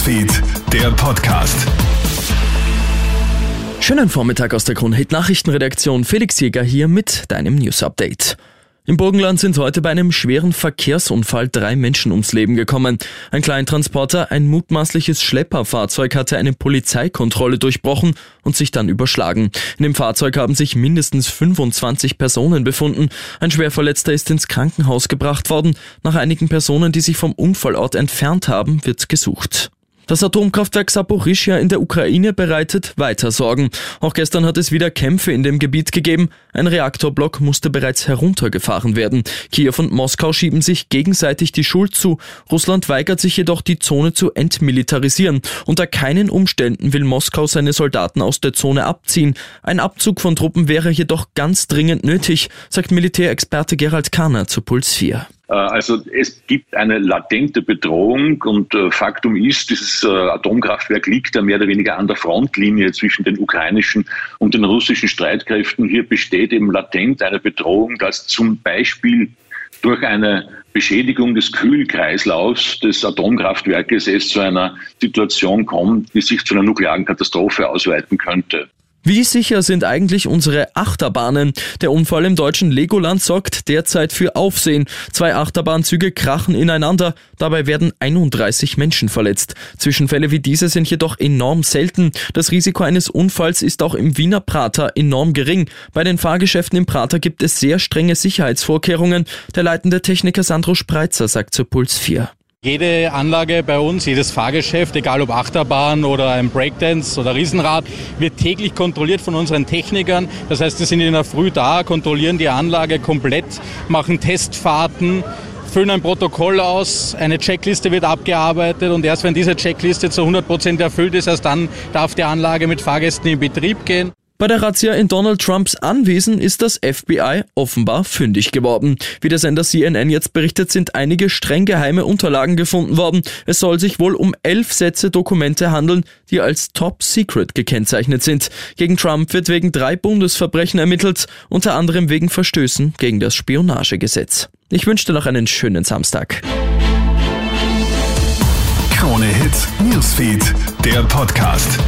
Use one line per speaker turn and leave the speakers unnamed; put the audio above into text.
Newsfeed, der Podcast.
Schönen Vormittag aus der Kronhit Nachrichtenredaktion. Felix Jäger hier mit deinem News Update. Im Burgenland sind heute bei einem schweren Verkehrsunfall drei Menschen ums Leben gekommen. Ein Kleintransporter, ein mutmaßliches Schlepperfahrzeug hatte eine Polizeikontrolle durchbrochen und sich dann überschlagen. In dem Fahrzeug haben sich mindestens 25 Personen befunden. Ein Schwerverletzter ist ins Krankenhaus gebracht worden. Nach einigen Personen, die sich vom Unfallort entfernt haben, wird gesucht. Das Atomkraftwerk Saporischia in der Ukraine bereitet weiter Sorgen. Auch gestern hat es wieder Kämpfe in dem Gebiet gegeben. Ein Reaktorblock musste bereits heruntergefahren werden. Kiew und Moskau schieben sich gegenseitig die Schuld zu. Russland weigert sich jedoch, die Zone zu entmilitarisieren. Unter keinen Umständen will Moskau seine Soldaten aus der Zone abziehen. Ein Abzug von Truppen wäre jedoch ganz dringend nötig, sagt Militärexperte Gerald Kahner zu Puls 4.
Äh, also es gibt eine latente Bedrohung und äh, Faktum ist, dieses äh, Atomkraftwerk liegt ja mehr oder weniger an der Frontlinie zwischen den ukrainischen und den russischen Streitkräften. Hier besteht eben latent eine Bedrohung, dass zum Beispiel durch eine Beschädigung des Kühlkreislaufs des Atomkraftwerkes es zu einer Situation kommt, die sich zu einer nuklearen Katastrophe ausweiten könnte.
Wie sicher sind eigentlich unsere Achterbahnen? Der Unfall im deutschen Legoland sorgt derzeit für Aufsehen. Zwei Achterbahnzüge krachen ineinander, dabei werden 31 Menschen verletzt. Zwischenfälle wie diese sind jedoch enorm selten. Das Risiko eines Unfalls ist auch im Wiener Prater enorm gering. Bei den Fahrgeschäften im Prater gibt es sehr strenge Sicherheitsvorkehrungen. Der leitende Techniker Sandro Spreitzer sagt zur Puls 4.
Jede Anlage bei uns, jedes Fahrgeschäft, egal ob Achterbahn oder ein Breakdance oder Riesenrad, wird täglich kontrolliert von unseren Technikern. Das heißt, sie sind in der Früh da, kontrollieren die Anlage komplett, machen Testfahrten, füllen ein Protokoll aus, eine Checkliste wird abgearbeitet und erst wenn diese Checkliste zu 100 Prozent erfüllt ist, erst dann darf die Anlage mit Fahrgästen in Betrieb gehen.
Bei der Razzia in Donald Trumps Anwesen ist das FBI offenbar fündig geworden. Wie der Sender CNN jetzt berichtet, sind einige streng geheime Unterlagen gefunden worden. Es soll sich wohl um elf Sätze Dokumente handeln, die als Top Secret gekennzeichnet sind. Gegen Trump wird wegen drei Bundesverbrechen ermittelt, unter anderem wegen Verstößen gegen das Spionagegesetz. Ich wünsche dir noch einen schönen Samstag.
Krone Hits, Newsfeed, der Podcast.